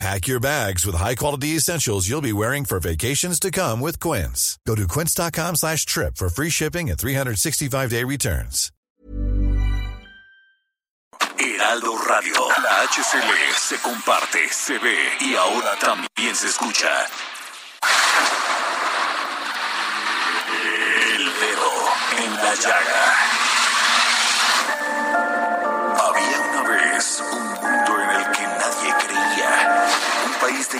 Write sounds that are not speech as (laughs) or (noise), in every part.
Pack your bags with high-quality essentials you'll be wearing for vacations to come with Quince. Go to quince.com slash trip for free shipping and 365-day returns. Heraldo Radio. La HCL se comparte, se ve y ahora también se escucha. El dedo en la llaga.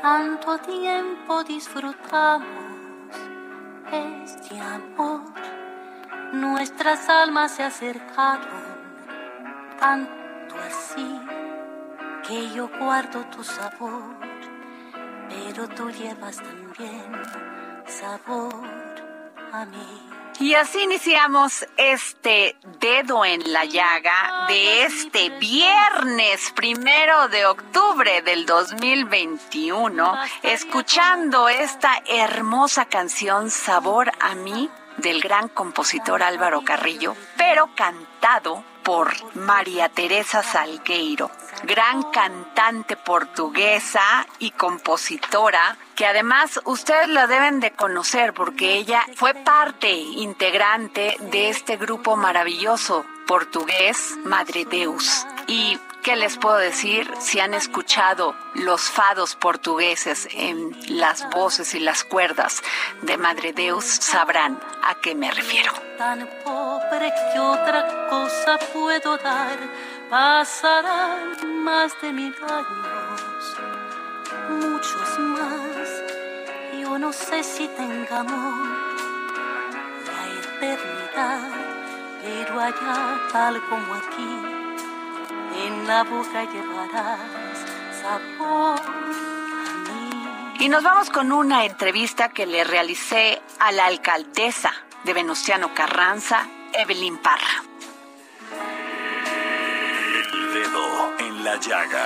Tanto tiempo disfrutamos este amor. Nuestras almas se acercaron tanto así que yo guardo tu sabor, pero tú llevas también sabor a mí. Y así iniciamos este dedo en la llaga de este viernes primero de octubre del 2021, escuchando esta hermosa canción Sabor a mí del gran compositor Álvaro Carrillo, pero cantado por María Teresa Salgueiro, gran cantante portuguesa y compositora que además ustedes la deben de conocer porque ella fue parte integrante de este grupo maravilloso portugués Madre Deus. Y ¿Qué les puedo decir? Si han escuchado los fados portugueses en las voces y las cuerdas de Madre Deus, sabrán a qué me refiero. Tan pobre que otra cosa puedo dar, pasarán más de mil años, muchos más. Yo no sé si tengamos la eternidad, pero allá tal como aquí en la boca llevarás sabor a mí. Y nos vamos con una entrevista que le realicé a la alcaldesa de Venustiano Carranza, Evelyn Parra. En la llaga.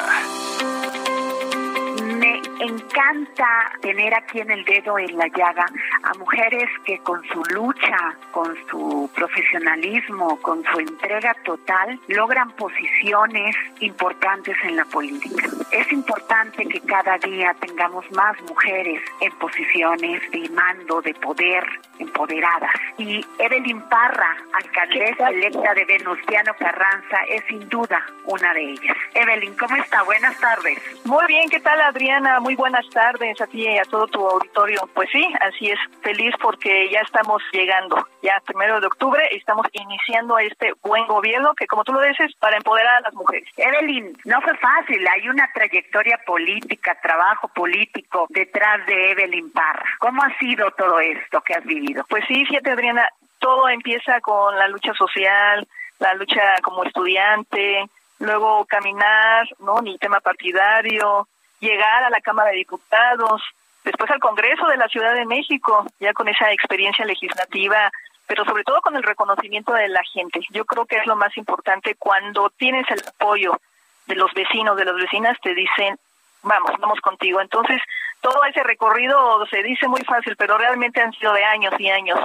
Me encanta tener aquí en el dedo en la llaga a mujeres que con su lucha, con su profesionalismo, con su entrega total, logran posiciones importantes en la política. Es importante que cada día tengamos más mujeres en posiciones de mando, de poder, empoderadas. Y Evelyn Parra, alcaldesa electa de Venustiano Carranza, es sin duda una de ellas. Evelyn, ¿cómo está? Buenas tardes. Muy bien, ¿qué tal Adriana? Muy buenas tardes a ti y a todo tu auditorio. Pues sí, así es, feliz porque ya estamos llegando, ya primero de octubre, y estamos iniciando este buen gobierno que como tú lo dices, para empoderar a las mujeres. Evelyn, no fue fácil, hay una trayectoria política, trabajo político detrás de Evelyn Parra. ¿Cómo ha sido todo esto que has vivido? Pues sí, fíjate Adriana, todo empieza con la lucha social, la lucha como estudiante, luego caminar, ¿no? Ni tema partidario, llegar a la Cámara de Diputados, después al Congreso de la Ciudad de México, ya con esa experiencia legislativa, pero sobre todo con el reconocimiento de la gente. Yo creo que es lo más importante cuando tienes el apoyo de los vecinos, de las vecinas, te dicen, vamos, vamos contigo. Entonces, todo ese recorrido se dice muy fácil, pero realmente han sido de años y años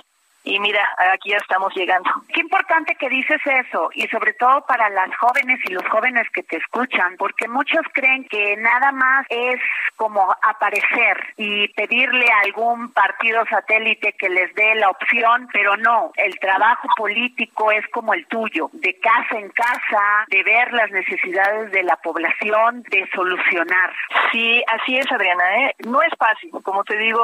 y mira, aquí ya estamos llegando. Qué importante que dices eso y sobre todo para las jóvenes y los jóvenes que te escuchan, porque muchos creen que nada más es como aparecer y pedirle a algún partido satélite que les dé la opción, pero no, el trabajo político es como el tuyo, de casa en casa, de ver las necesidades de la población, de solucionar. Sí, así es, Adriana, ¿eh? no es fácil, como te digo,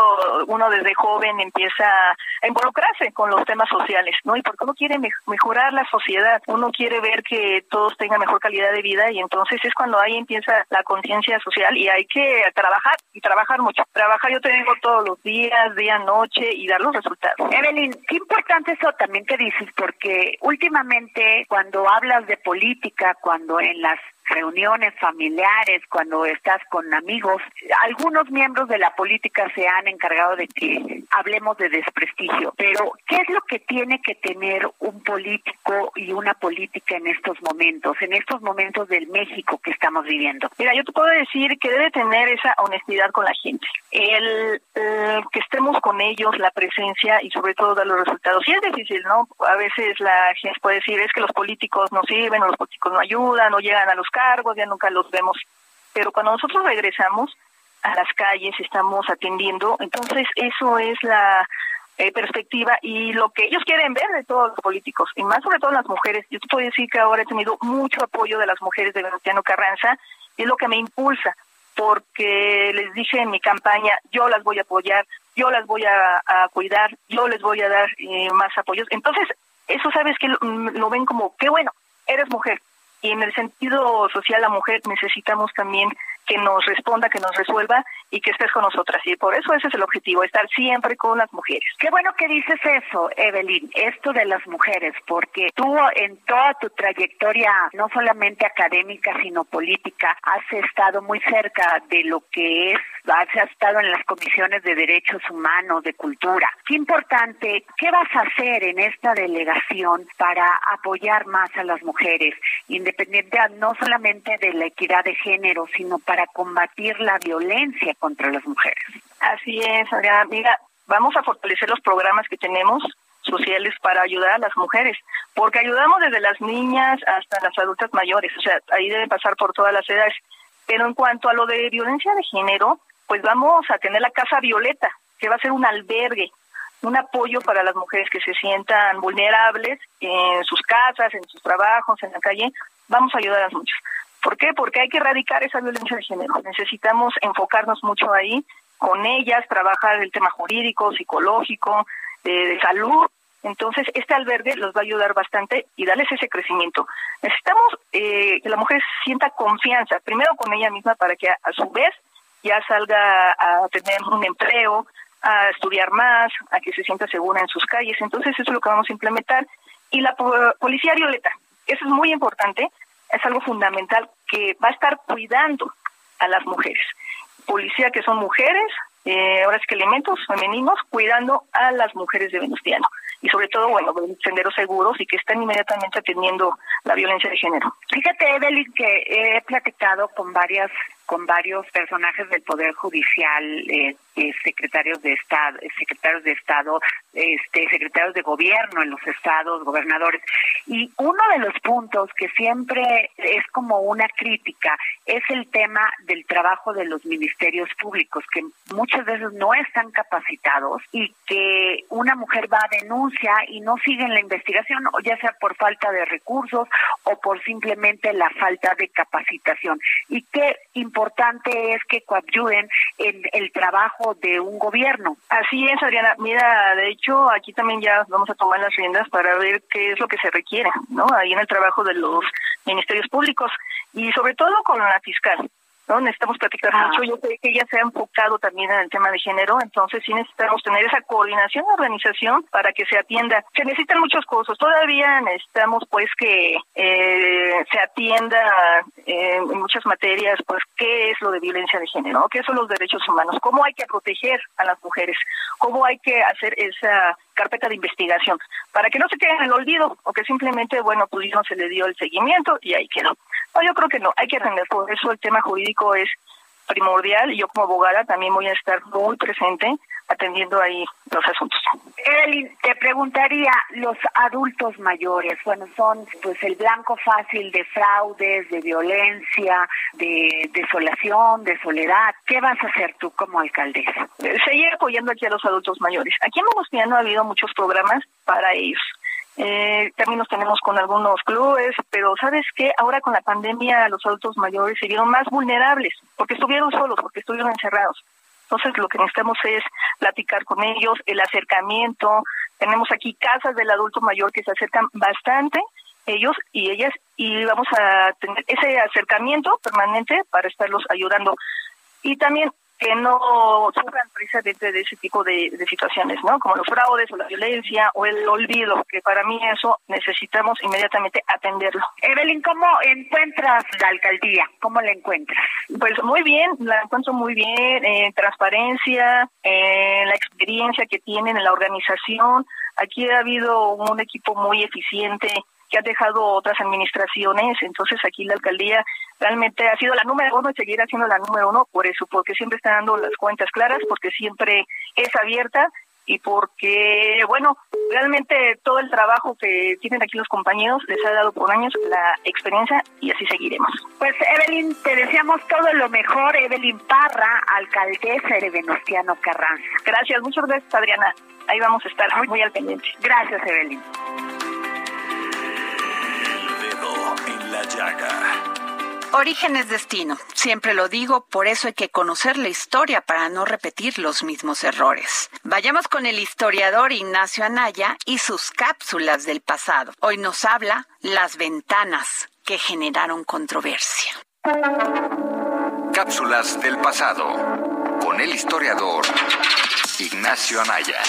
uno desde joven empieza a involucrarse con los temas sociales, ¿no? Y porque uno quiere mejorar la sociedad, uno quiere ver que todos tengan mejor calidad de vida y entonces es cuando ahí empieza la conciencia social y hay que trabajar y trabajar mucho. Trabajar, yo te digo, todos los días, día, noche y dar los resultados. Evelyn, qué importante eso también que dices, porque últimamente cuando hablas de política, cuando en las reuniones familiares, cuando estás con amigos. Algunos miembros de la política se han encargado de que hablemos de desprestigio, pero ¿qué es lo que tiene que tener un político y una política en estos momentos, en estos momentos del México que estamos viviendo? Mira, yo te puedo decir que debe tener esa honestidad con la gente, el, que estemos con ellos, la presencia y sobre todo dar los resultados. Y es difícil, ¿no? A veces la gente puede decir es que los políticos no sirven o los políticos no ayudan, no llegan a los cargos, ya nunca los vemos. Pero cuando nosotros regresamos a las calles, estamos atendiendo, entonces eso es la eh, perspectiva y lo que ellos quieren ver de todos los políticos, y más sobre todo las mujeres. Yo te puedo decir que ahora he tenido mucho apoyo de las mujeres de Venustiano Carranza, y es lo que me impulsa, porque les dije en mi campaña, yo las voy a apoyar, yo las voy a, cuidar, yo les voy a dar eh, más apoyos. Entonces, eso sabes que lo ven como, qué bueno, eres mujer, y en el sentido social la mujer necesitamos también que nos responda, que nos resuelva y que estés con nosotras. Y por eso ese es el objetivo, estar siempre con las mujeres. Qué bueno que dices eso, Evelyn, esto de las mujeres, porque tú en toda tu trayectoria, no solamente académica, sino política, has estado muy cerca de lo que es, has estado en las comisiones de derechos humanos, de cultura. Qué importante, ¿qué vas a hacer en esta delegación para apoyar más a las mujeres, independiente no solamente de la equidad de género, sino para para combatir la violencia contra las mujeres. Así es, Adriana. Mira, vamos a fortalecer los programas que tenemos sociales para ayudar a las mujeres, porque ayudamos desde las niñas hasta las adultas mayores, o sea, ahí deben pasar por todas las edades. Pero en cuanto a lo de violencia de género, pues vamos a tener la Casa Violeta, que va a ser un albergue, un apoyo para las mujeres que se sientan vulnerables en sus casas, en sus trabajos, en la calle. Vamos a ayudar a muchos. ¿Por qué? Porque hay que erradicar esa violencia de género. Necesitamos enfocarnos mucho ahí, con ellas, trabajar el tema jurídico, psicológico, de, salud. Entonces, este albergue los va a ayudar bastante y darles ese crecimiento. Necesitamos eh, que la mujer sienta confianza, primero con ella misma, para que a, su vez ya salga a tener un empleo, a estudiar más, a que se sienta segura en sus calles. Entonces, eso es lo que vamos a implementar. Y la policía violeta, eso es muy importante es algo fundamental que va a estar cuidando a las mujeres. Policía que son mujeres, eh, ahora es que elementos femeninos, cuidando a las mujeres de Venustiano. Y sobre todo, bueno, senderos seguros y que estén inmediatamente atendiendo la violencia de género. Fíjate, Evelyn, que he platicado con varias con varios personajes del poder judicial, eh, eh, secretarios de estado, secretarios de estado, este, secretarios de gobierno en los estados, gobernadores. Y uno de los puntos que siempre es como una crítica es el tema del trabajo de los ministerios públicos, que muchas veces no están capacitados y que una mujer va a denuncia y no sigue en la investigación, ya sea por falta de recursos o por simplemente la falta de capacitación. Y qué es que coadyuden en el trabajo de un gobierno. Así es, Adriana. Mira, de hecho, aquí también ya vamos a tomar las riendas para ver qué es lo que se requiere, ¿no? Ahí en el trabajo de los ministerios públicos y sobre todo con la fiscal. ¿No? Necesitamos platicar mucho. Yo sé que ella se ha enfocado también en el tema de género, entonces sí necesitamos tener esa coordinación de organización para que se atienda. Se necesitan muchos cosas. Todavía necesitamos, pues, que eh, se atienda eh, en muchas materias, pues, qué es lo de violencia de género, qué son los derechos humanos, cómo hay que proteger a las mujeres, cómo hay que hacer esa carpeta de investigación para que no se quede en el olvido o que simplemente, bueno, pues no se le dio el seguimiento y ahí quedó. No, yo creo que no, hay que atender, por eso el tema jurídico es primordial y yo como abogada también voy a estar muy presente atendiendo ahí los asuntos. Evelyn, te preguntaría, los adultos mayores, bueno, son pues el blanco fácil de fraudes, de violencia, de desolación, de soledad. ¿Qué vas a hacer tú como alcaldesa? Seguir apoyando aquí a los adultos mayores. Aquí en no ha habido muchos programas para ellos. Eh, también nos tenemos con algunos clubes, pero ¿sabes qué? Ahora con la pandemia los adultos mayores se vieron más vulnerables porque estuvieron solos, porque estuvieron encerrados. Entonces lo que necesitamos es platicar con ellos, el acercamiento, Tenemos aquí casas del adulto mayor que se acercan bastante ellos y ellas y vamos a tener ese acercamiento permanente para estarlos ayudando. Y también que no sufran precisamente de ese tipo de, situaciones, ¿no? Como los fraudes o la violencia o el olvido, que para mí eso necesitamos inmediatamente atenderlo. Evelyn, ¿cómo encuentras la alcaldía? ¿Cómo la encuentras? Pues muy bien, la encuentro muy bien, en transparencia, en la experiencia que tienen en la organización. Aquí ha habido un equipo muy eficiente que ha dejado otras administraciones. Entonces aquí la alcaldía realmente ha sido la número uno y seguirá siendo la número uno por eso, porque siempre está dando las cuentas claras, porque siempre es abierta y porque, bueno, realmente todo el trabajo que tienen aquí los compañeros les ha dado por años la experiencia y así seguiremos. Pues Evelyn, te deseamos todo lo mejor, Evelyn Parra, alcaldesa de Venustiano Carranza. Gracias, muchas gracias Adriana. Ahí vamos a estar muy, muy al pendiente. Gracias Evelyn. Origen es destino, siempre lo digo, por eso hay que conocer la historia para no repetir los mismos errores. Vayamos con el historiador Ignacio Anaya y sus cápsulas del pasado. Hoy nos habla las ventanas que generaron controversia. Cápsulas del pasado con el historiador Ignacio Anaya.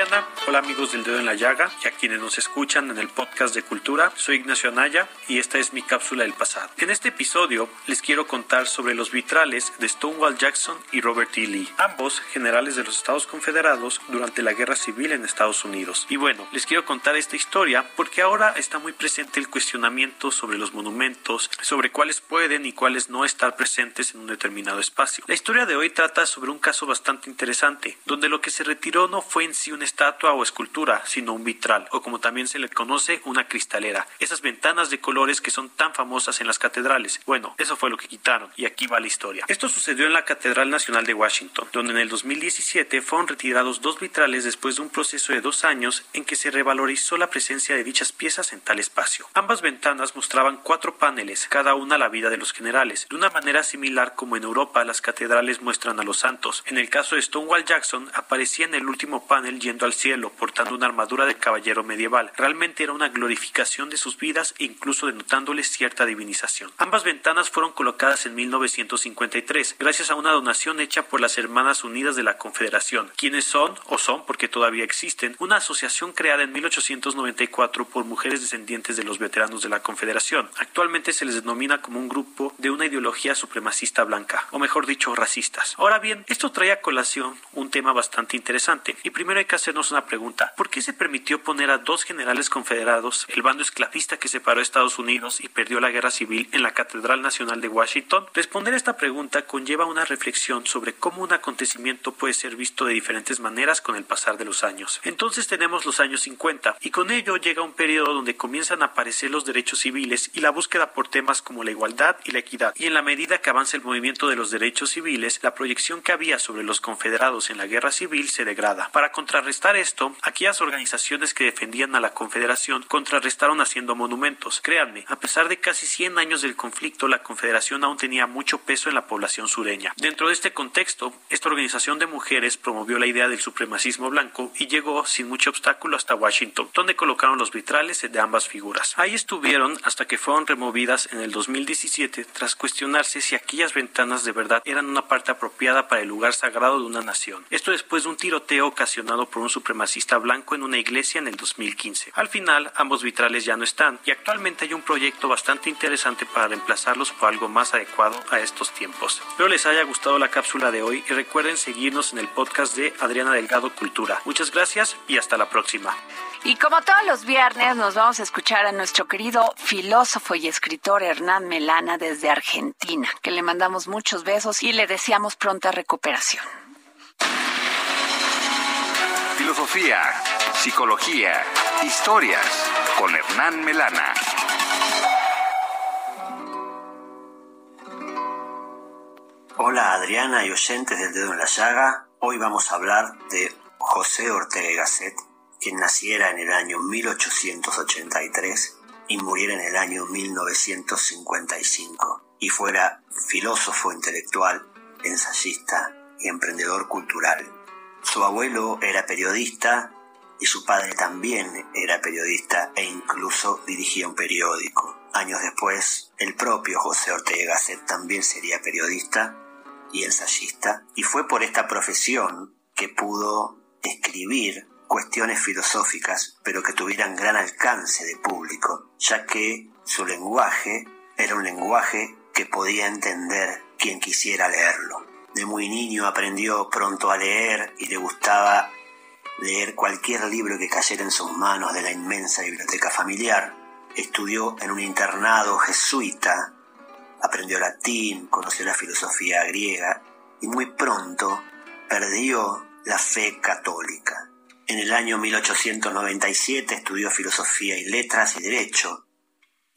Hola Adriana, hola amigos del dedo en la llaga y a quienes nos escuchan en el podcast de cultura. Soy Ignacio Anaya y esta es mi cápsula del pasado. En este episodio les quiero contar sobre los vitrales de Stonewall Jackson y Robert E. Lee, ambos generales de los Estados Confederados durante la Guerra Civil en Estados Unidos. Y bueno, les quiero contar esta historia porque ahora está muy presente el cuestionamiento sobre los monumentos, sobre cuáles pueden y cuáles no estar presentes en un determinado espacio. La historia de hoy trata sobre un caso bastante interesante, donde lo que se retiró no fue en una estatua o escultura, sino un vitral, o como también se le conoce, una cristalera. Esas ventanas de colores que son tan famosas en las catedrales. Bueno, eso fue lo que quitaron, y aquí va la historia. Esto sucedió en la Catedral Nacional de Washington, donde en el 2017 fueron retirados dos vitrales después de un proceso de dos años en que se revalorizó la presencia de dichas piezas en tal espacio. Ambas ventanas mostraban cuatro paneles, cada una la vida de los generales, de una manera similar como en Europa las catedrales muestran a los santos. En el caso de Stonewall Jackson aparecía en el último panel yendo al cielo, portando una armadura de caballero medieval. Realmente era una glorificación de sus vidas e incluso denotándoles cierta divinización. Ambas ventanas fueron colocadas en 1953, gracias a una donación hecha por las Hermanas Unidas de la Confederación, quienes son, o son porque todavía existen, una asociación creada en 1894 por mujeres descendientes de los veteranos de la Confederación. Actualmente se les denomina como un grupo de una ideología supremacista blanca, o mejor dicho, racistas. Ahora bien, esto trae a colación un tema bastante interesante, y primero hay que hacernos una ¿Por qué se permitió poner a dos generales confederados, el bando esclavista que separó a Estados Unidos y perdió la guerra civil en la Catedral Nacional de Washington? Responder esta pregunta conlleva una reflexión sobre cómo un acontecimiento puede ser visto de diferentes maneras con el pasar de los años. Entonces tenemos los años 50 y con ello llega un periodo donde comienzan a aparecer los derechos civiles y la búsqueda por temas como la igualdad y la equidad. Y en la medida que avanza el movimiento de los derechos civiles, la proyección que había sobre los confederados en la guerra civil se degrada. Para contrarrestar esto, aquellas organizaciones que defendían a la Confederación contrarrestaron haciendo monumentos. Créanme, a pesar de casi 100 años del conflicto, la Confederación aún tenía mucho peso en la población sureña. Dentro de este contexto, esta organización de mujeres promovió la idea del supremacismo blanco y llegó sin mucho obstáculo hasta Washington, donde colocaron los vitrales de ambas figuras. Ahí estuvieron hasta que fueron removidas en el 2017 tras cuestionarse si aquellas ventanas de verdad eran una parte apropiada para el lugar sagrado de una nación. Esto después de un tiroteo ocasionado por un supremacista blanco en una iglesia en el 2015. Al final, ambos vitrales ya no están y actualmente hay un proyecto bastante interesante para reemplazarlos por algo más adecuado a estos tiempos. Espero les haya gustado la cápsula de hoy y recuerden seguirnos en el podcast de Adriana Delgado Cultura. Muchas gracias y hasta la próxima. Y como todos los viernes, nos vamos a escuchar a nuestro querido filósofo y escritor Hernán Melana desde Argentina, que le mandamos muchos besos y le deseamos pronta recuperación filosofía, psicología, historias con Hernán Melana. Hola Adriana y oyentes del dedo en la llaga. Hoy vamos a hablar de José Ortega y Gasset, quien naciera en el año 1883 y muriera en el año 1955. y fuera filósofo intelectual, ensayista y emprendedor cultural. Su abuelo era periodista y su padre también era periodista e incluso dirigía un periódico. Años después, el propio José Ortega Gasset también sería periodista y ensayista, y fue por esta profesión que pudo escribir cuestiones filosóficas, pero que tuvieran gran alcance de público, ya que su lenguaje era un lenguaje que podía entender quien quisiera leerlo. De muy niño aprendió pronto a leer y le gustaba leer cualquier libro que cayera en sus manos de la inmensa biblioteca familiar. Estudió en un internado jesuita, aprendió latín, conoció la filosofía griega y muy pronto perdió la fe católica. En el año 1897 estudió filosofía y letras y derecho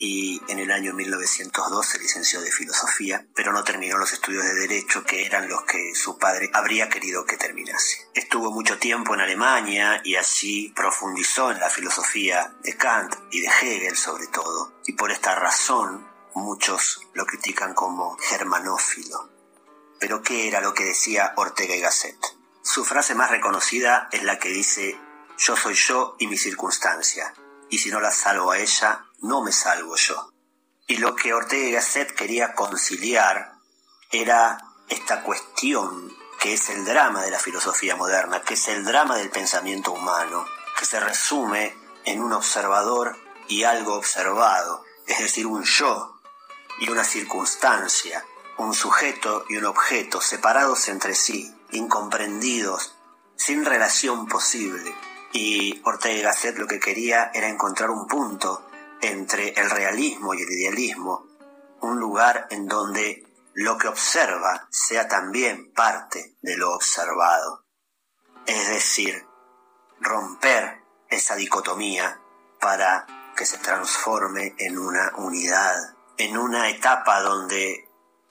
y en el año 1902 se licenció de filosofía, pero no terminó los estudios de derecho que eran los que su padre habría querido que terminase. Estuvo mucho tiempo en Alemania y allí profundizó en la filosofía de Kant y de Hegel sobre todo, y por esta razón muchos lo critican como germanófilo. Pero ¿qué era lo que decía Ortega y Gasset? Su frase más reconocida es la que dice yo soy yo y mi circunstancia, y si no la salvo a ella, no me salvo yo. Y lo que Ortega y Gasset quería conciliar era esta cuestión que es el drama de la filosofía moderna, que es el drama del pensamiento humano, que se resume en un observador y algo observado, es decir, un yo y una circunstancia, un sujeto y un objeto separados entre sí, incomprendidos, sin relación posible. Y Ortega y Gasset lo que quería era encontrar un punto entre el realismo y el idealismo, un lugar en donde lo que observa sea también parte de lo observado. Es decir, romper esa dicotomía para que se transforme en una unidad, en una etapa donde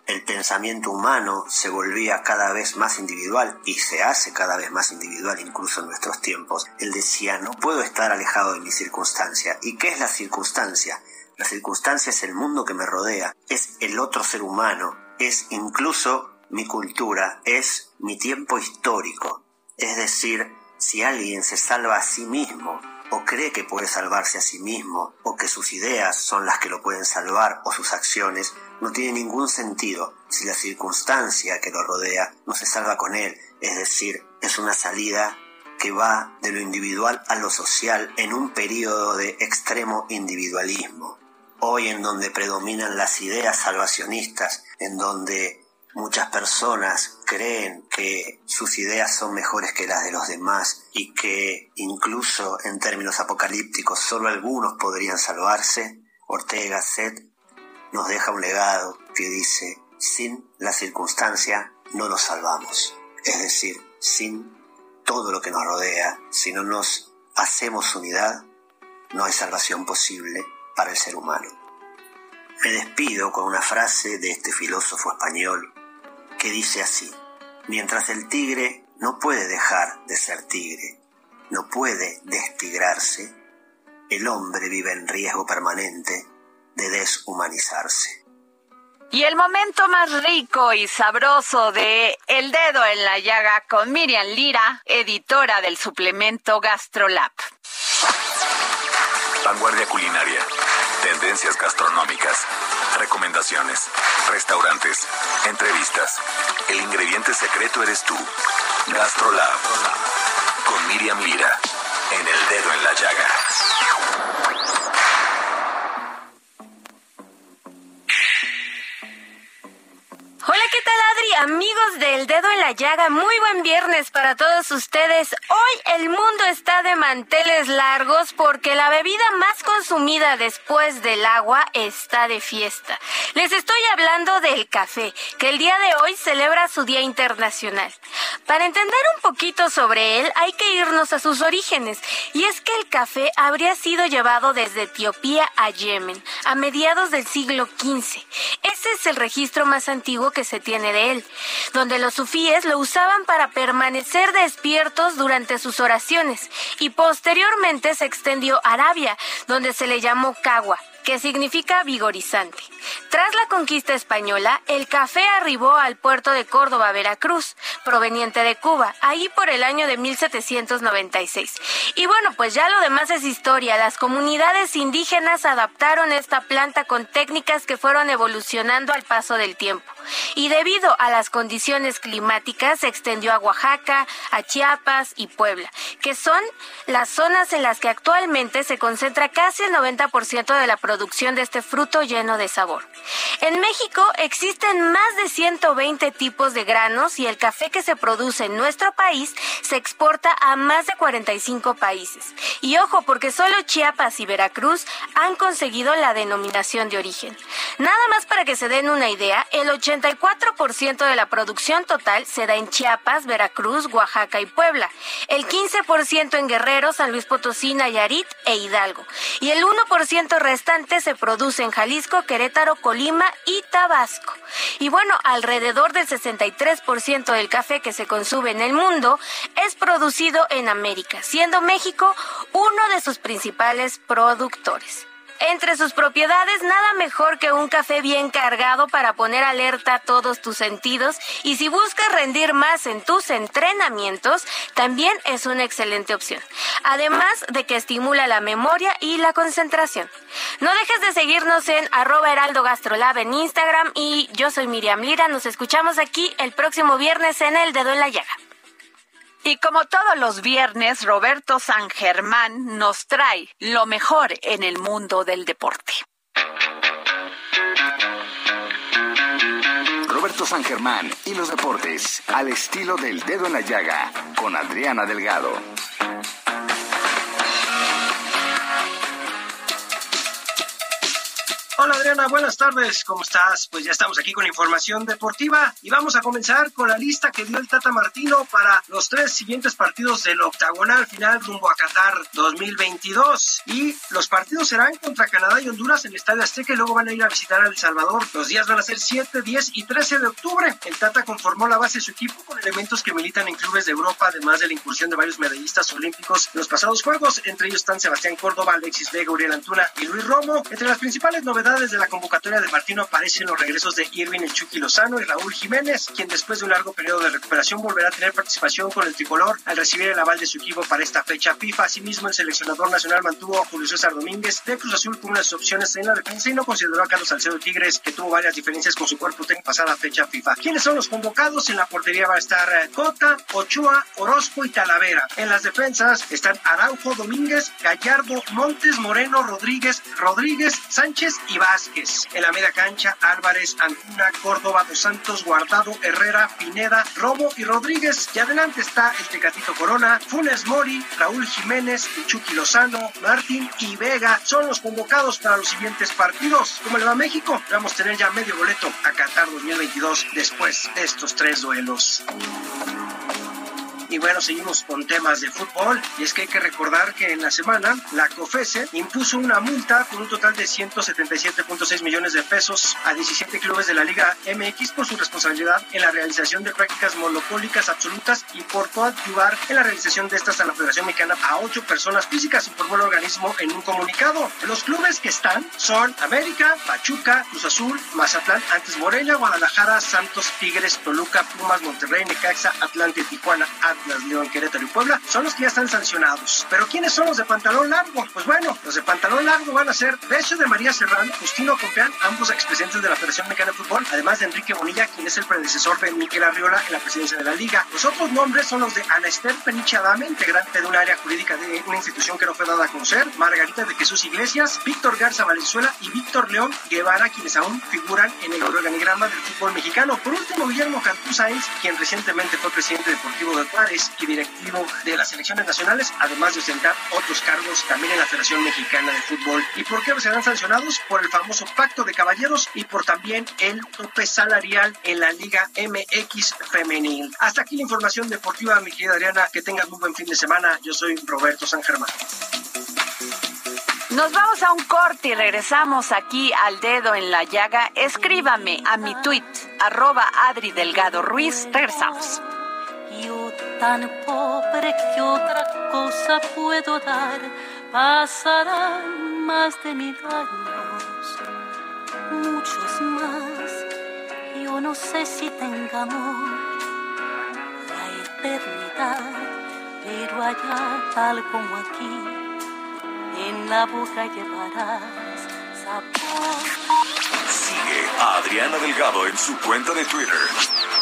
el pensamiento humano se volvía cada vez más individual y se hace cada vez más individual incluso en nuestros tiempos. Él decía, no puedo estar alejado de mi circunstancia. ¿Y qué es la circunstancia? La circunstancia es el mundo que me rodea, es el otro ser humano, es incluso mi cultura, es mi tiempo histórico. Es decir, si alguien se salva a sí mismo o cree que puede salvarse a sí mismo, o que sus ideas son las que lo pueden salvar, o sus acciones, no tiene ningún sentido si la circunstancia que lo rodea no se salva con él, es decir, es una salida que va de lo individual a lo social en un periodo de extremo individualismo. Hoy en donde predominan las ideas salvacionistas, en donde Muchas personas creen que sus ideas son mejores que las de los demás y que incluso en términos apocalípticos solo algunos podrían salvarse. Ortega Set nos deja un legado que dice, sin la circunstancia no nos salvamos. Es decir, sin todo lo que nos rodea, si no nos hacemos unidad, no hay salvación posible para el ser humano. Me despido con una frase de este filósofo español que dice así, mientras el tigre no puede dejar de ser tigre, no puede destigrarse, el hombre vive en riesgo permanente de deshumanizarse. Y el momento más rico y sabroso de El Dedo en la Llaga con Miriam Lira, editora del suplemento GastroLab. Vanguardia culinaria, tendencias gastronómicas Recomendaciones, restaurantes, entrevistas. El ingrediente secreto eres tú. Gastrolab. Con Miriam Lira. En el dedo en la llaga. Hola, ¿qué tal Adri? Amigos del dedo en la llaga, muy buen viernes para todos ustedes. Hoy el mundo está de manteles largos porque la bebida más consumida después del agua está de fiesta. Les estoy hablando del café, que el día de hoy celebra su Día Internacional. Para entender un poquito sobre él hay que irnos a sus orígenes, y es que el café habría sido llevado desde Etiopía a Yemen a mediados del siglo XV. Ese es el registro más antiguo que se tiene de él, donde los sufíes lo usaban para permanecer despiertos durante sus oraciones y posteriormente se extendió a Arabia, donde se le llamó cagua. Que significa vigorizante. Tras la conquista española, el café arribó al puerto de Córdoba, Veracruz, proveniente de Cuba, ahí por el año de 1796. Y bueno, pues ya lo demás es historia. Las comunidades indígenas adaptaron esta planta con técnicas que fueron evolucionando al paso del tiempo. Y debido a las condiciones climáticas se extendió a Oaxaca, a Chiapas y Puebla, que son las zonas en las que actualmente se concentra casi el 90% de la producción de este fruto lleno de sabor. En México existen más de 120 tipos de granos y el café que se produce en nuestro país se exporta a más de 45 países. Y ojo, porque solo Chiapas y Veracruz han conseguido la denominación de origen. Nada más para que se den una idea, el 84% de la producción total se da en Chiapas, Veracruz, Oaxaca y Puebla, el 15% en Guerrero, San Luis Potosí, Nayarit e Hidalgo, y el 1% restante se produce en Jalisco, Querétaro, Colima y Tabasco. Y bueno, alrededor del 63% del café que se consume en el mundo es producido en América, siendo México uno de sus principales productores. Entre sus propiedades, nada mejor que un café bien cargado para poner alerta todos tus sentidos y si buscas rendir más en tus entrenamientos, también es una excelente opción. Además de que estimula la memoria y la concentración. No dejes de seguirnos en arroba heraldo gastrolab en Instagram y yo soy Miriam Lira. Nos escuchamos aquí el próximo viernes en El Dedo en la Llaga. Y como todos los viernes, Roberto San Germán nos trae lo mejor en el mundo del deporte. Roberto San Germán y los deportes al estilo del dedo en la llaga con Adriana Delgado. Hola Adriana, buenas tardes, ¿cómo estás? Pues ya estamos aquí con información deportiva y vamos a comenzar con la lista que dio el Tata Martino para los tres siguientes partidos del octagonal final rumbo a Qatar 2022. Y los partidos serán contra Canadá y Honduras en el Estadio Azteca y luego van a ir a visitar a El Salvador. Los días van a ser 7, 10 y 13 de octubre. El Tata conformó la base de su equipo con elementos que militan en clubes de Europa, además de la incursión de varios medallistas olímpicos en los pasados Juegos. Entre ellos están Sebastián Córdoba, Alexis Vega, Uriel Antuna y Luis Romo. Entre las principales novedades desde la convocatoria de Martino aparecen los regresos de Irving El Chucky Lozano y Raúl Jiménez, quien después de un largo periodo de recuperación volverá a tener participación con el tricolor al recibir el aval de su equipo para esta fecha FIFA. Asimismo, el seleccionador nacional mantuvo a Julio César Domínguez de Cruz Azul como unas opciones en la defensa y no consideró a Carlos Salcedo Tigres, que tuvo varias diferencias con su cuerpo técnico pasada fecha FIFA. ¿Quiénes son los convocados? En la portería va a estar eh, Cota, Ochoa, Orozco y Talavera. En las defensas están Araujo, Domínguez, Gallardo, Montes, Moreno, Rodríguez, Rodríguez, Sánchez y Vázquez. En la media cancha, Álvarez, Antuna, Córdoba, Dos Santos, Guardado, Herrera, Pineda, Romo y Rodríguez. Y adelante está el Tecatito Corona, Funes Mori, Raúl Jiménez, Chucky Lozano, Martín y Vega. Son los convocados para los siguientes partidos. ¿Cómo le va a México? Vamos a tener ya medio boleto a Qatar 2022 después de estos tres duelos. Y bueno, seguimos con temas de fútbol. Y es que hay que recordar que en la semana la COFESE impuso una multa con un total de 177.6 millones de pesos a 17 clubes de la Liga MX por su responsabilidad en la realización de prácticas monopólicas absolutas y por coadyuvar en la realización de estas a la Federación Mexicana a ocho personas físicas, informó el organismo en un comunicado. Los clubes que están son América, Pachuca, Cruz Azul, Mazatlán, antes Morelia, Guadalajara, Santos, Tigres, Toluca, Pumas, Monterrey, Necaxa, Atlante, Tijuana, Atlas, León, Querétaro y Puebla, son los que ya están sancionados. ¿Pero quiénes son los de pantalón largo? Pues bueno, los de pantalón largo van a ser Becio de María Serrano, Justino Compeán, ambos expresidentes de la Federación Mexicana de Fútbol, además de Enrique Bonilla, quien es el predecesor de Miquel Arriola en la presidencia de la Liga. Los otros nombres son los de Ana Esther Peniche Adame, integrante de un área jurídica de una institución que no fue dada a conocer, Margarita de Jesús Iglesias, Víctor Garza Valenzuela y Víctor León Guevara, quienes aún figuran en el organigrama del fútbol mexicano. Por último, Guillermo Cantú Sáenz, quien recientemente fue presidente deportivo de Juárez y directivo de las selecciones nacionales, además de ostentar otros cargos también en la Federación Mexicana de Fútbol. ¿Y por qué serán sancionados? Por el famoso pacto de caballeros y por también el tope salarial en la Liga MX femenil. Hasta aquí la información deportiva, mi querida Adriana. Que tengas muy buen fin de semana. Yo soy Roberto San Germán. Nos vamos a un corte y regresamos aquí al dedo en la llaga. Escríbame a mi tweet, arroba Adri Delgado Ruiz. Regresamos. Yo tan pobre que otra cosa puedo dar, pasarán más de mil años, muchos más. Yo no sé si tenga amor la eternidad, pero allá tal como aquí, en la boca llevarás sabor. Sigue a Adriana Delgado en su cuenta de Twitter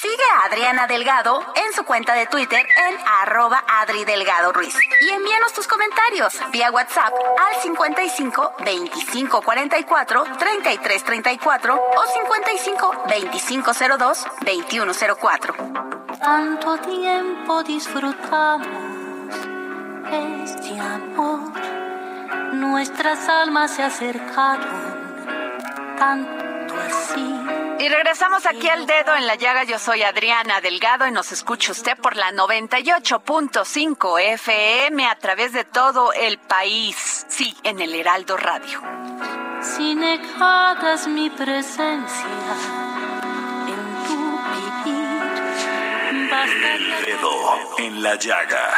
Sigue a Adriana Delgado en su cuenta de Twitter en arroba Adri Delgado Ruiz. Y envíanos tus comentarios vía WhatsApp al 55 25 44 33 34 o 55 25 02 21 04. Tanto tiempo disfrutamos este amor, nuestras almas se acercaron tanto así y regresamos aquí al dedo en la llaga. Yo soy Adriana Delgado y nos escucha usted por la 98.5 FM a través de todo el país. Sí, en el Heraldo Radio. Si negadas mi presencia en tu vivir, El dedo en la llaga.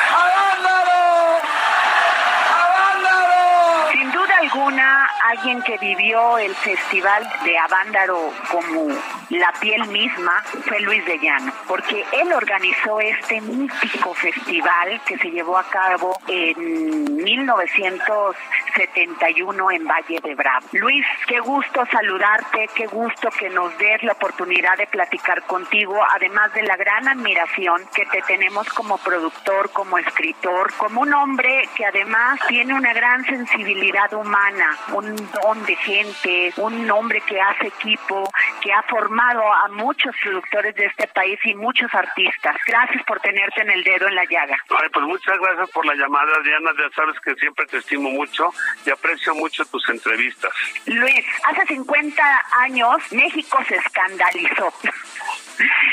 Sin duda alguna, alguien que vivió el festival de Avándaro como la piel misma fue Luis de Llano, porque él organizó este mítico festival que se llevó a cabo en 1971 en Valle de Bravo. Luis, qué gusto saludarte, qué gusto que nos des la oportunidad de platicar contigo, además de la gran admiración que te tenemos como productor, como escritor, como un hombre que además tiene una gran sensibilidad humana, un don de gente, un hombre que hace equipo, que ha formado a muchos productores de este país y muchos artistas. Gracias por tenerte en el dedo en la llaga. Ay, pues muchas gracias por la llamada, Diana. Ya sabes que siempre te estimo mucho y aprecio mucho tus entrevistas. Luis, hace 50 años México se escandalizó.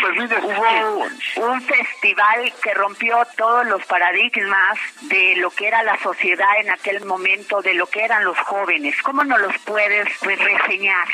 Pues mire, hubo un festival que rompió todos los paradigmas de lo que era la sociedad en aquel momento, de lo que eran los jóvenes. ¿Cómo nos los puedes pues, reseñar?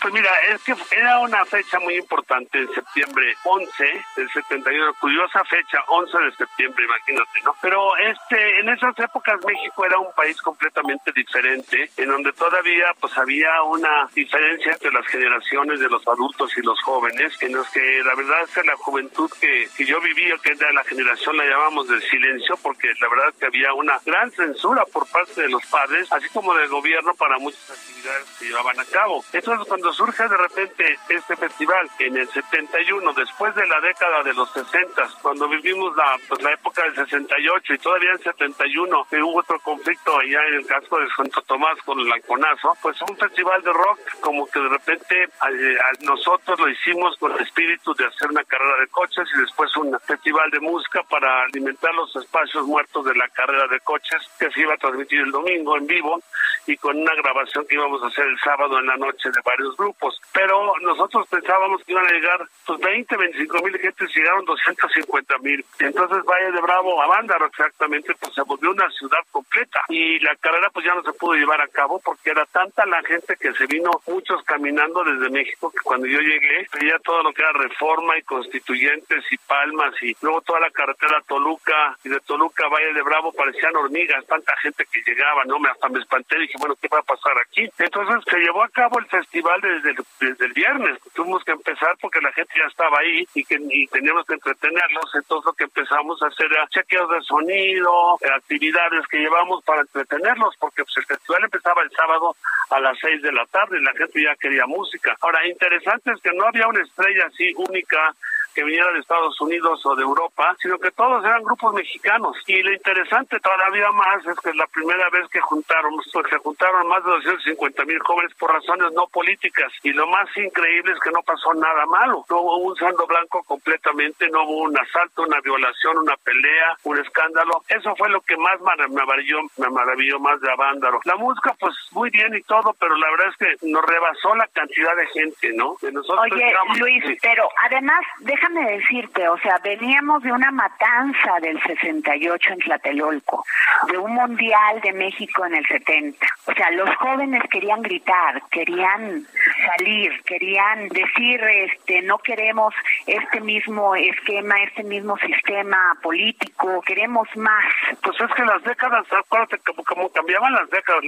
Pues mira, es que era una fecha muy importante en septiembre 11 del 71, curiosa fecha, 11 de septiembre, imagínate, ¿no? Pero este, en esas épocas México era un país completamente diferente, en donde todavía pues había una diferencia entre las generaciones de los adultos y los jóvenes, en los que la verdad es que la juventud que, que yo vivía, que era la generación, la llamamos del silencio, porque la verdad es que había una gran censura por parte de los padres, así como del gobierno para muchas actividades que llevaban a cabo. Entonces, cuando surge de repente este festival en el 71, después de la década de los 60, cuando vivimos la, pues, la época del 68 y todavía en 71, que hubo otro conflicto allá en el casco de Santo Tomás con el Alconazo, pues un festival de rock como que de repente eh, nosotros lo hicimos con el espíritu de hacer una carrera de coches y después un festival de música para alimentar los espacios muertos de la carrera de coches que se iba a transmitir el domingo en vivo y con una grabación que íbamos a hacer el sábado en la noche de varios grupos. Pero nosotros pensábamos que iban a llegar pues 20, 25 mil gentes, llegaron 250 mil. Entonces Valle de Bravo a Bándaro exactamente pues se volvió una ciudad completa y la carrera pues ya no se pudo llevar a cabo porque era tanta la gente que se vino muchos caminando desde México que cuando yo llegué veía todo lo que era reforma y constituyentes y palmas y luego toda la carretera Toluca y de Toluca Valle de Bravo parecían hormigas, tanta gente que llegaba, no me hasta me espanté dije bueno qué va a pasar aquí. Entonces se llevó a cabo el festival desde el, desde el viernes, tuvimos que empezar porque la gente ya estaba ahí y que y teníamos que entretenerlos, entonces lo que empezamos a hacer era chequeos de sonido, eh, actividades que llevamos para entretenerlos, porque pues, el festival empezaba el sábado a las seis de la tarde y la gente ya quería música. Ahora, interesante es que no había una estrella así única que viniera de Estados Unidos o de Europa, sino que todos eran grupos mexicanos. Y lo interesante todavía más es que es la primera vez que juntaron, pues, se juntaron más de 250 mil jóvenes por razones no políticas. Y lo más increíble es que no pasó nada malo. No hubo un saldo blanco completamente, no hubo un asalto, una violación, una pelea, un escándalo. Eso fue lo que más me maravilló, me maravilló más de Avándaro. La música, pues muy bien y todo, pero la verdad es que nos rebasó la cantidad de gente, ¿no? Oye, Luis, pero además, déjame decirte, o sea, veníamos de una matanza del 68 en Tlatelolco, de un mundial de México en el 70. O sea, los jóvenes querían gritar, querían salir, querían decir, este, no queremos este mismo esquema, este mismo sistema político, queremos más. Pues es que las décadas, acuérdate como, cambiaban las décadas,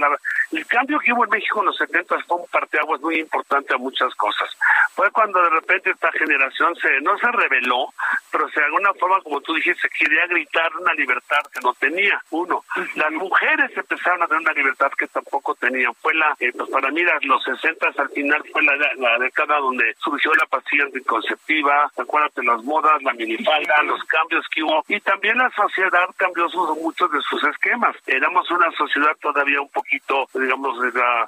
el cambio que hubo en México en los 70 fue un parteaguas muy importante a muchas cosas. Fue cuando de repente esta generación se no se reveló, pero de alguna forma, como tú dijiste, quería gritar una libertad que no tenía. Uno, las mujeres empezaron a tener una libertad que tampoco tenían. Fue la, eh, pues para mí, los 60 al final fue la, la década donde surgió la pastilla anticonceptiva, acuérdate, las modas, la minifalda, los cambios que hubo. Y también la sociedad cambió sus, muchos de sus esquemas. Éramos una sociedad todavía un poquito, digamos,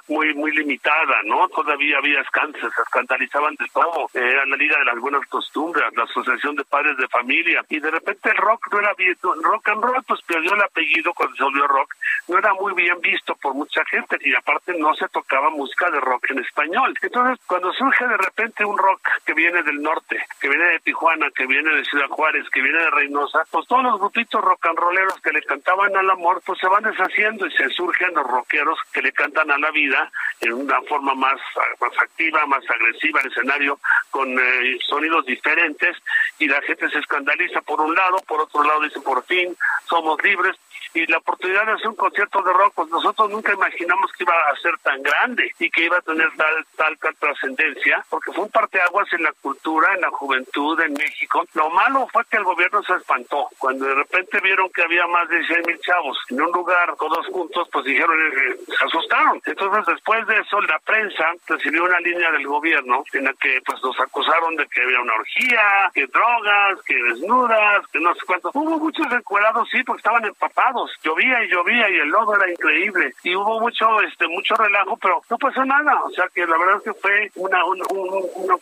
muy, muy limitada, ¿no? Todavía había escánceres, se escandalizaban de todo. Era la Liga de las Buenas Costumbres, la Asociación de Padres de Familia. Y de repente el rock no era bien, rock and roll, pues perdió el apellido cuando se volvió rock. No era muy bien visto por mucha gente y aparte no se tocaba música de rock en español. Entonces, cuando surge de repente un rock que viene del norte, que viene de Tijuana, que viene de Ciudad Juárez, que viene de Reynosa, pues todos los grupitos rock and rolleros que le cantaban al amor, pues se van deshaciendo y se surgen los rockeros que le cantan a la vida en una forma más, más activa, más agresiva el escenario, con eh, sonidos diferentes y la gente se escandaliza por un lado, por otro lado dice por fin somos libres, y la oportunidad de hacer un concierto de rock, pues nosotros nunca imaginamos que iba a ser tan grande y que iba a tener tal, tal, tal trascendencia, porque fue un parteaguas en la cultura, en la juventud, en México. Lo malo fue que el gobierno se espantó. Cuando de repente vieron que había más de 100 mil chavos en un lugar, todos juntos, pues dijeron, eh, se asustaron. Entonces, después de eso, la prensa recibió una línea del gobierno en la que pues nos acusaron de que había una orgía, que drogas, que desnudas, que no sé cuánto. Hubo muchos encuerados, sí, porque estaban empapados llovía y llovía y el lodo era increíble y hubo mucho este mucho relajo, pero no pasó nada, o sea que la verdad es que fue una, un,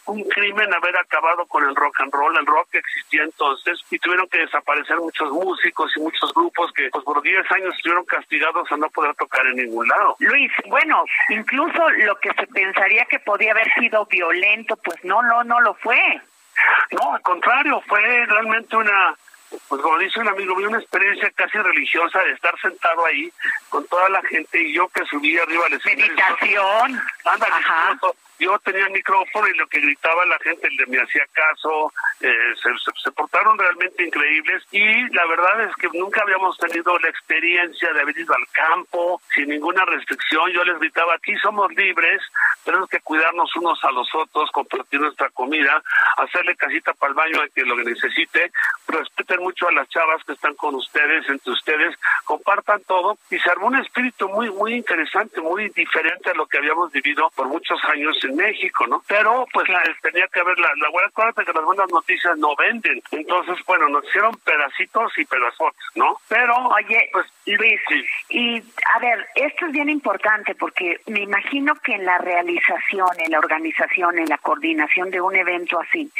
un, crimen haber acabado con el rock and roll, el rock que existía entonces y tuvieron que desaparecer muchos músicos y muchos grupos que pues por 10 años estuvieron castigados a no poder tocar en ningún lado. Luis, bueno, incluso lo que se pensaría que podía haber sido violento, pues no, no, no lo fue. No, al contrario, fue realmente una pues como dice un amigo mío, una experiencia casi religiosa de estar sentado ahí con toda la gente y yo que subí arriba al escenario. Meditación. Ándale, yo tenía el micrófono y lo que gritaba la gente le me hacía caso, eh, se, portaron realmente increíbles y la verdad es que nunca habíamos tenido la experiencia de haber ido al campo sin ninguna restricción. Yo les gritaba, aquí somos libres, tenemos que cuidarnos unos a los otros, compartir nuestra comida, hacerle casita para el baño a quien lo que necesite, respeten mucho a las chavas que están con ustedes, entre ustedes, compartan todo y se armó un espíritu muy, muy interesante, muy diferente a lo que habíamos vivido por muchos años México, ¿no? Pero pues tenía que haber la, la buena cosa que las buenas noticias no venden. Entonces, bueno, nos hicieron pedacitos y pedazos, ¿no? Pero, oye, pues Luis, y a ver, esto es bien importante porque me imagino que en la realización, en la organización, en la coordinación de un evento así,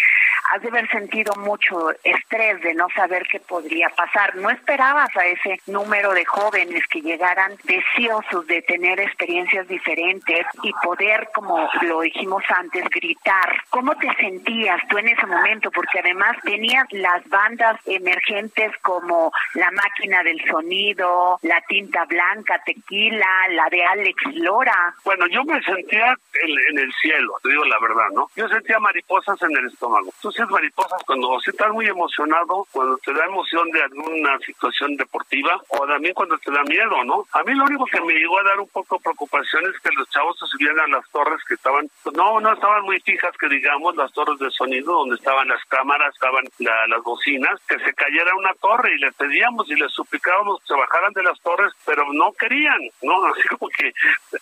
has de haber sentido mucho estrés de no saber qué podría pasar. No esperabas a ese número de jóvenes que llegaran deseosos de tener experiencias diferentes y poder, como lo dijimos antes, gritar. ¿Cómo te sentías tú en ese momento? Porque además tenías las bandas emergentes como La Máquina del Sonido, La Tinta Blanca, Tequila, la de Alex Lora. Bueno, yo me sentía en, el cielo, te digo la verdad, ¿no? Yo sentía mariposas en el estómago. Sientes mariposas cuando estás muy emocionado, cuando te da emoción de alguna situación deportiva o también cuando te da miedo, ¿no? A mí lo único que me llegó a dar un poco de preocupación es que los chavos se subieran a las torres que estaban no, no estaban muy fijas que digamos las torres de sonido donde estaban las cámaras, estaban las bocinas, que se cayera una torre y les pedíamos y les suplicábamos que se bajaran de las torres, pero no querían, ¿no? (laughs) Así como que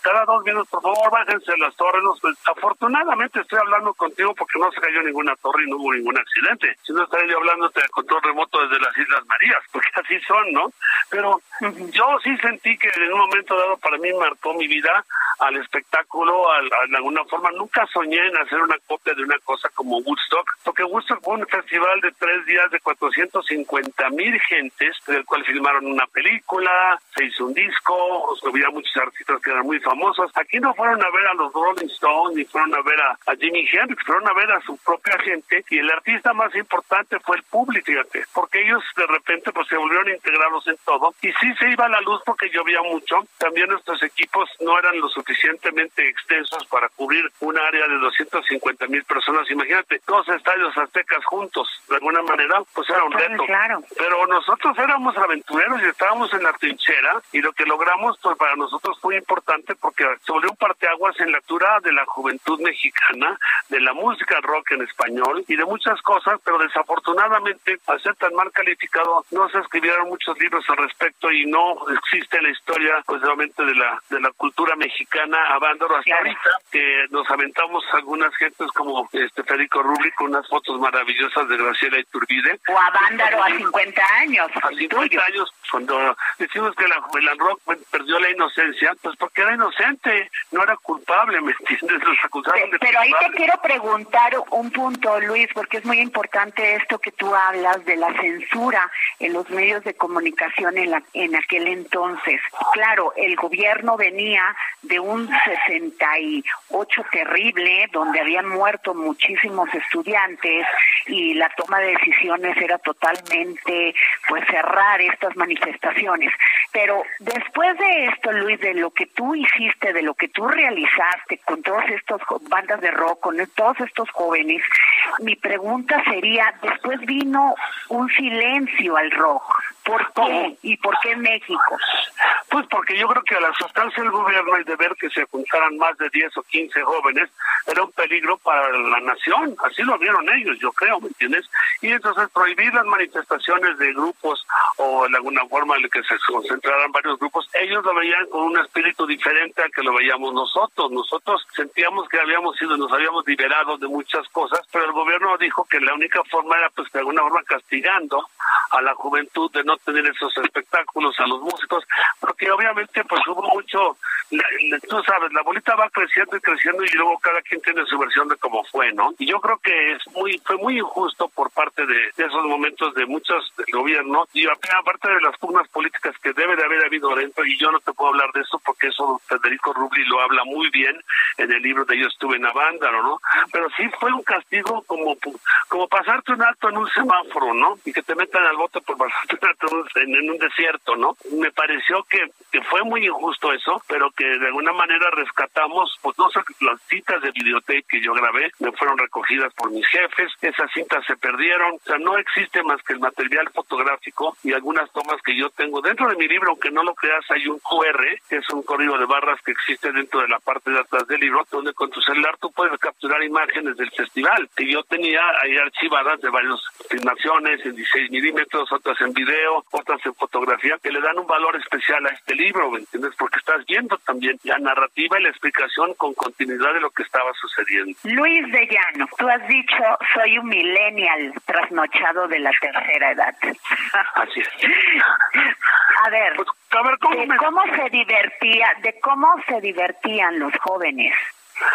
cada dos minutos, por favor, bájense las torres. Pues, afortunadamente estoy hablando contigo porque no se cayó ninguna torre y no hubo ningún accidente. Si no estaría yo hablándote de control remoto desde las Islas Marías, porque (laughs) así son, ¿no? Pero yo sí sentí que en un momento dado para mí marcó mi vida al espectáculo, al, de alguna forma. Nunca soñé en hacer una copia de una cosa como Woodstock, porque Woodstock fue un festival de tres días de 450 mil gentes, del cual filmaron una película, se hizo un disco, había muchos artistas que eran muy famosos. Aquí no fueron a ver a los Rolling Stones, ni fueron a ver a, a Jimi Hendrix, fueron a ver a su propia gente, y el artista más importante fue el público, fíjate, porque ellos de repente pues se volvieron integrados en todo, y sí se iba a la luz porque llovía mucho, también nuestros equipos no eran lo suficientemente extensos para cubrir un área de 250 mil personas. Imagínate, dos estadios aztecas juntos, de alguna manera, pues era un reto. Claro. Pero nosotros éramos aventureros y estábamos en la trinchera y lo que logramos, pues para nosotros fue importante porque volvió un parteaguas en la altura de la juventud mexicana, de la música rock en español y de muchas cosas, pero desafortunadamente, al ser tan mal calificado, no se escribieron muchos libros al respecto y no existe la historia, pues realmente de la de la cultura mexicana a Bándaro hasta ahorita, que nos aventamos algunas gentes como este Federico Rubri con unas fotos maravillosas de Graciela Iturbide. O a Bándaro a 50 años. A 50 años, cuando decimos que la, el rock perdió la inocencia, pues porque era inocente, no era culpable, ¿me entiendes? (laughs) Los acusaron de Pero ahí te quiero preguntar un punto, Luis, porque es muy importante esto que tú hablas de la censura en los medios de comunicación en, la, en aquel entonces. Claro, el gobierno venía de un 68 terrible, donde habían muerto muchísimos estudiantes y la toma de decisiones era totalmente, pues, cerrar estas manifestaciones. Pero después de esto, Luis, de lo que tú hiciste, de lo que tú realizaste con todas estas bandas de rock, con todos estos jóvenes, mi pregunta sería, después vino un silencio al rock. ¿Por qué? ¿Y por qué México? Pues porque yo creo que a la sustancia del gobierno de ver que se juntaran más de 10 o 15 jóvenes era un peligro para la nación. Así lo vieron ellos, yo creo, ¿me entiendes? Y entonces prohibir las manifestaciones de grupos o de alguna forma en que se concentraran varios grupos, ellos lo veían con un espíritu diferente al que lo veíamos nosotros. Nosotros sentíamos que habíamos sido, nos habíamos liberado de muchas cosas, pero el gobierno dijo que la única forma era pues de alguna forma castigando a la juventud de no tener esos espectáculos, a los músicos, porque obviamente pues hubo mucho, tú sabes, la bolita va creciendo y creciendo y luego cada quien tiene su versión de cómo fue, ¿no? Y yo creo que es muy fue muy injusto por parte de, esos momentos de muchos del gobierno y aparte de las pugnas políticas que debe de haber habido dentro y yo no te puedo hablar de eso porque eso Federico Rubli lo habla muy bien en el libro de Yo estuve en Avándaro, ¿no? Pero sí fue un castigo como como pasarte un acto en un semáforo, ¿no? Y que te metan al bote por pasarte un acto en, un desierto, ¿no? Me pareció que, que fue muy injusto eso, pero que de alguna manera rescatamos, pues no sé, las citas de videotape que yo grabé me fueron recogidas por mis jefes, esas cintas se perdieron, o sea, no existe más que el material fotográfico y algunas tomas que yo tengo dentro de mi libro, aunque no lo creas, hay un QR, que es un código de barras que existe dentro de la parte de atrás del libro, donde con tu celular tú puedes capturar imágenes del festival, que yo tenía ahí archivadas de varias filmaciones en 16 milímetros, otras en video, otras en fotografía, que le dan un valor especial a este libro, ¿me entiendes? Porque estás viendo también la narrativa y la explicación con continuidad de lo que estaba sucediendo. Luis de Llano, tú has dicho, soy un millennial trasnochado de la tercera edad. Así es. (laughs) A ver, pues, a ver ¿cómo, de cómo se divertía, de cómo se divertían los jóvenes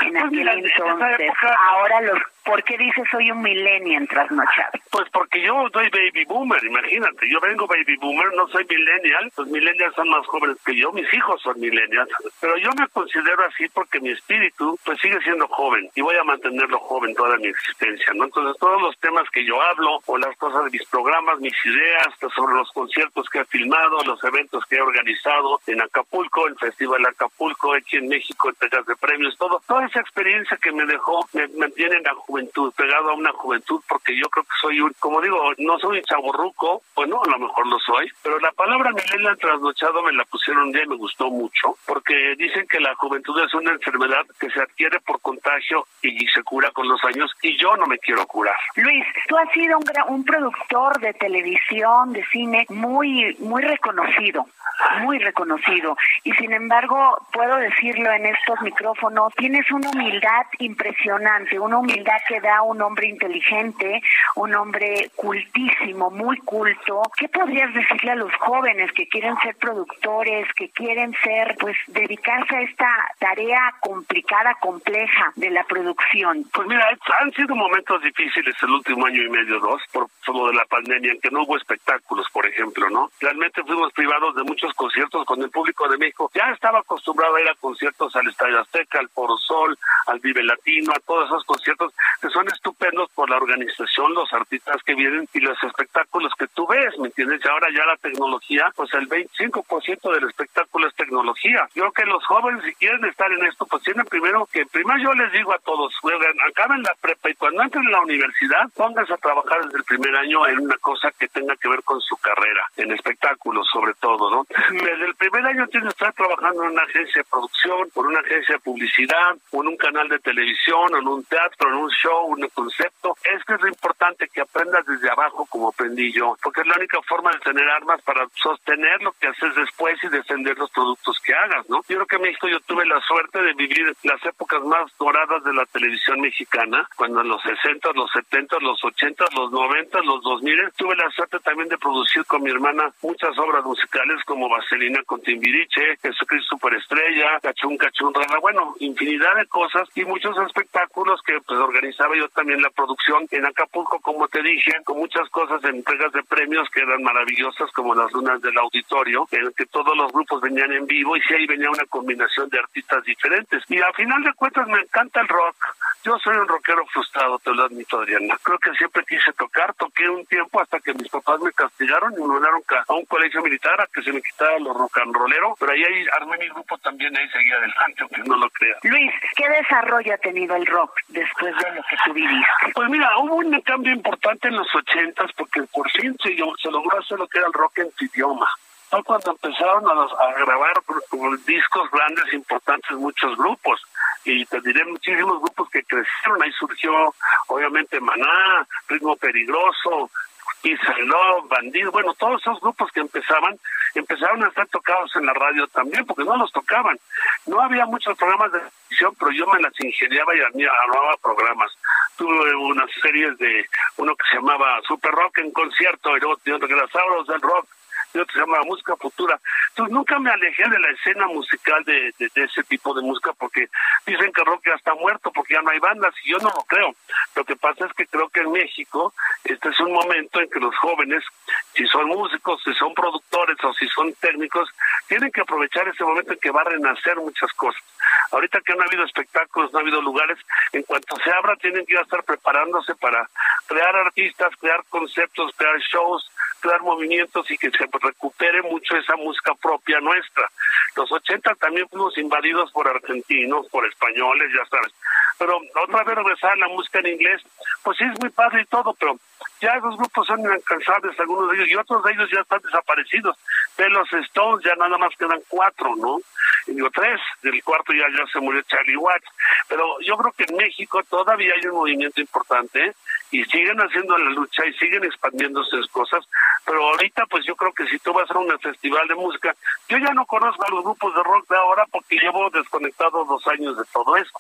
en Pues aquel mira, en entonces. época- Ahora los, ¿por qué dices soy un millennial trasnochado? Pues porque yo soy baby boomer, imagínate, yo vengo baby boomer, no soy millennial, los millennials son más jóvenes que yo, mis hijos son millennials, pero yo me considero así porque mi espíritu pues sigue siendo joven. Y voy a mantenerlo joven toda mi existencia, ¿no? Entonces todos los temas que yo hablo o las cosas de mis programas, mis ideas pues, sobre los conciertos que he filmado, los eventos que he organizado en Acapulco, el Festival Acapulco, aquí en México, entregas de premios, todo, toda esa experiencia que me dejó me mantiene en la pegado a una juventud, porque yo creo que soy un, como digo, no soy un chaborruco, bueno, a lo mejor lo soy, pero la palabra millennial trasnochado me la pusieron día y me gustó mucho, porque dicen que la juventud es una enfermedad que se adquiere por contagio y se cura con los años, y yo no me quiero curar. Luis, tú has sido un, un productor de televisión, de cine, muy, muy reconocido, muy reconocido. Y sin embargo, puedo decirlo en estos micrófonos, tienes una humildad impresionante, una humildad que da un hombre inteligente, un hombre cultísimo, muy culto. ¿Qué podrías decirle a los jóvenes que quieren ser productores, que quieren ser, pues, dedicarse a esta tarea complicada, compleja de la producción? Pues mira, han sido momentos difíciles el último año y medio, dos, por todo de la pandemia, en que no hubo espectáculos, por ejemplo, ¿no? Realmente fuimos privados de muchos conciertos con el público de México. Ya estaba acostumbrado a ir a conciertos al Estadio Azteca, al Foro Sol, al Vive Latino, a todos esos conciertos que son estupendos por la organización, los artistas que vienen y los espectáculos que tú ves, ¿me entiendes? Y ahora ya la tecnología, pues el 25% del espectáculo es tecnología. Yo creo que los jóvenes, si quieren estar en esto, pues tienen primero que, primero yo les digo a todos, acaben la prepa y cuando entren en la universidad, pónganse a trabajar desde el primer año en una cosa que tenga que ver con su carrera, en espectáculos sobre todo, ¿no? Desde el primer año tienen que estar trabajando en una agencia de producción, por una agencia de publicidad, o en un canal de televisión, o en un teatro, en un show, un concepto. Es que es lo importante que aprendas desde abajo como aprendí yo, porque es la única forma de tener armas para sostener lo que haces después y defender los productos que hagas, ¿no? Yo creo que en México yo tuve la suerte de vivir las épocas más doradas de la televisión mexicana, cuando en los 60, los 70, los 80, los 90, los 2000, tuve la suerte también de producir con mi hermana muchas obras musicales como Vaselina con Timbiriche, Jesucristo Superestrella, Cachún Cachún Rana, bueno, infinidad de cosas y muchos espectáculos que pues organizaba yo también la producción en Acapulco, como te dije, con muchas cosas, entregas de premios que eran maravillosas como las lunas del auditorio, en el que todos los grupos venían en vivo y sí ahí venía una combinación de artistas diferentes. Y al final de cuentas me encanta el rock. Yo soy un rockero frustrado, te lo admito, Adriana. Creo que siempre quise tocar, toqué un tiempo hasta que mis papás me castigaron y me mandaron a un colegio militar a que se me quitara los rock and rollero, pero ahí, ahí armé mi grupo también, ahí seguía adelante, aunque no lo crea. Luis, ¿qué desarrollo ha tenido el rock después de que tú viviste? Pues mira, hubo un cambio importante en los ochentas porque por fin se, se logró hacer lo que era el rock en su idioma fue cuando empezaron a, a grabar discos grandes, importantes, muchos grupos. Y te diré muchísimos grupos que crecieron. Ahí surgió, obviamente, Maná, Ritmo Peligroso, Pizza Love, Bandido, bueno, todos esos grupos que empezaban, empezaron a estar tocados en la radio también, porque no los tocaban. No había muchos programas de televisión, pero yo me las ingeniaba y armaba programas. Tuve unas series de uno que se llamaba Super Rock en concierto, los Dinosaurios del Rock, y se llama Música Futura. Entonces nunca me alejé de la escena musical de, ese tipo de música porque dicen que rock ya está muerto porque ya no hay bandas y yo no lo creo. Lo que pasa es que creo que en México este es un momento en que los jóvenes, si son músicos, si son productores o si son técnicos, tienen que aprovechar ese momento en que va a renacer muchas cosas. Ahorita que no ha habido espectáculos, no ha habido lugares, en cuanto se abra tienen que estar preparándose para crear artistas, crear conceptos, crear shows, crear movimientos y que se recupere mucho esa música propia nuestra. Los 80 también fuimos invadidos por argentinos, por españoles, ya sabes. Pero otra vez regresar a la música en inglés, pues sí es muy padre y todo, pero ya los grupos son inalcanzables, algunos de ellos, y otros de ellos ya están desaparecidos. De los Stones ya nada más quedan cuatro, ¿no? digo tres, del cuarto ya, ya se murió Charlie Watts. Pero yo creo que en México todavía hay un movimiento importante y siguen haciendo la lucha y siguen expandiéndose las cosas, pero ahorita pues yo creo que si tú vas a un festival de música, yo ya no conozco a los grupos de rock de ahora porque llevo desconectado dos años de todo eso,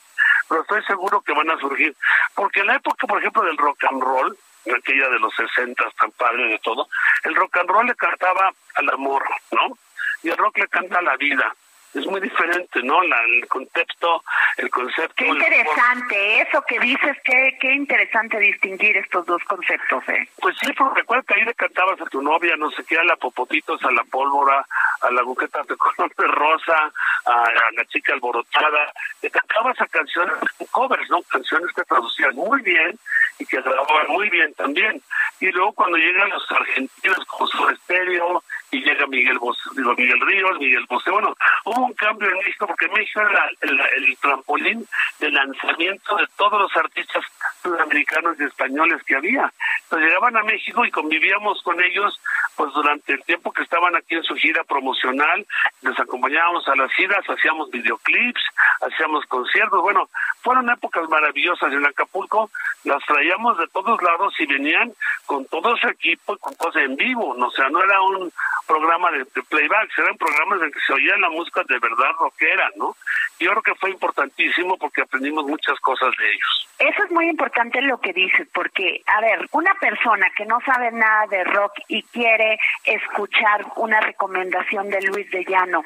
pero estoy seguro que van a surgir, porque en la época, por ejemplo, del rock and roll, aquella de los 60 tan padre de todo, el rock and roll le cantaba al amor, ¿no? Y el rock le canta a la vida es muy diferente, ¿no? La, el contexto, el concepto. Qué interesante, eso que dices, qué, qué interesante distinguir estos dos conceptos, ¿eh? Pues sí, porque recuerda que ahí le cantabas a tu novia, no sé qué, a la popotitos, a la pólvora, a la buqueta de (laughs) color de rosa, a, la chica alborotada, le cantabas a canciones, covers, ¿no? Canciones que traducían muy bien y que grababan muy bien también. Y luego cuando llegan los argentinos como su estéreo, y llega Miguel digo, Miguel Ríos, Miguel Bosé. Bueno, hubo un cambio en México porque México era el, trampolín de lanzamiento de todos los artistas sudamericanos y españoles que había. Entonces llegaban a México y convivíamos con ellos pues durante el tiempo que estaban aquí en su gira promocional, les acompañábamos a las giras, hacíamos videoclips, hacíamos conciertos. Bueno, fueron épocas maravillosas en Acapulco, las traíamos de todos lados y venían con todo su equipo con cosas en vivo, o sea, no era un programa de, playback, eran programas en que se oía la música de verdad rockera, ¿no? Yo creo que fue importantísimo porque aprendimos muchas cosas de ellos. Eso es muy importante lo que dices, porque, a ver, una persona que no sabe nada de rock y quiere escuchar una recomendación de Luis de Llano,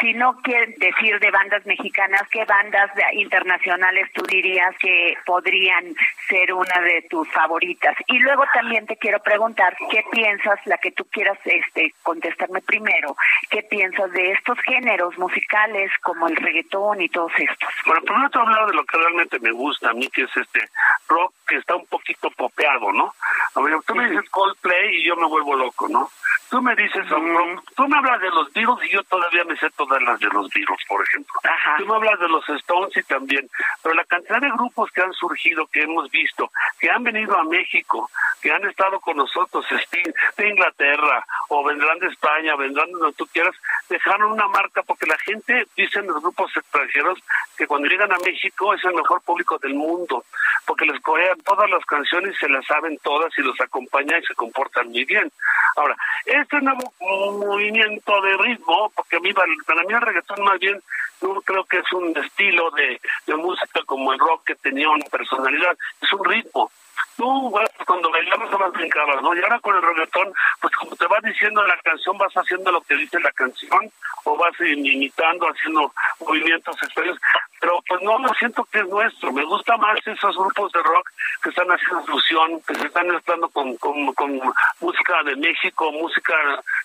si no quiere decir de bandas mexicanas, ¿qué bandas internacionales tú dirías que podrían ser una de tus favoritas? Y luego también te quiero preguntar, ¿qué piensas, la que tú quieras este, contestarme primero, qué piensas de estos géneros musicales como el reggaetón y todos estos? Bueno, primero te he hablado de lo que realmente me gusta a mí, que es este rock que está un poquito popeado, ¿no? A ver, tú me dices Coldplay y yo me vuelvo loco, ¿no? Tú me dices, tú me hablas de los Beatles y yo todavía me sé todas las de los Beatles, por ejemplo. Tú me hablas de los Stones y también. Pero la cantidad de grupos que han surgido, que hemos visto, que han venido a México, que han estado con nosotros, de Inglaterra, o vendrán de España, vendrán de donde tú quieras, dejaron una marca porque la gente, dicen los grupos extranjeros, que cuando llegan a México es el mejor público del mundo, porque les corean todas las canciones, se las saben todas y los acompañan y se comportan muy bien. Ahora, este nuevo movimiento de ritmo, porque a mí, para mí el reggaetón más bien no creo que es un estilo de música como el rock que tenía una personalidad, es un ritmo tú cuando bailamos más brincabas, ¿no? Y ahora con el reggaetón, pues como te va diciendo la canción, vas haciendo lo que dice la canción o vas imitando, haciendo movimientos extraños, pero pues no lo siento que es nuestro, me gusta más esos grupos de rock que están haciendo fusión, que se están mezclando con, con, música de México, música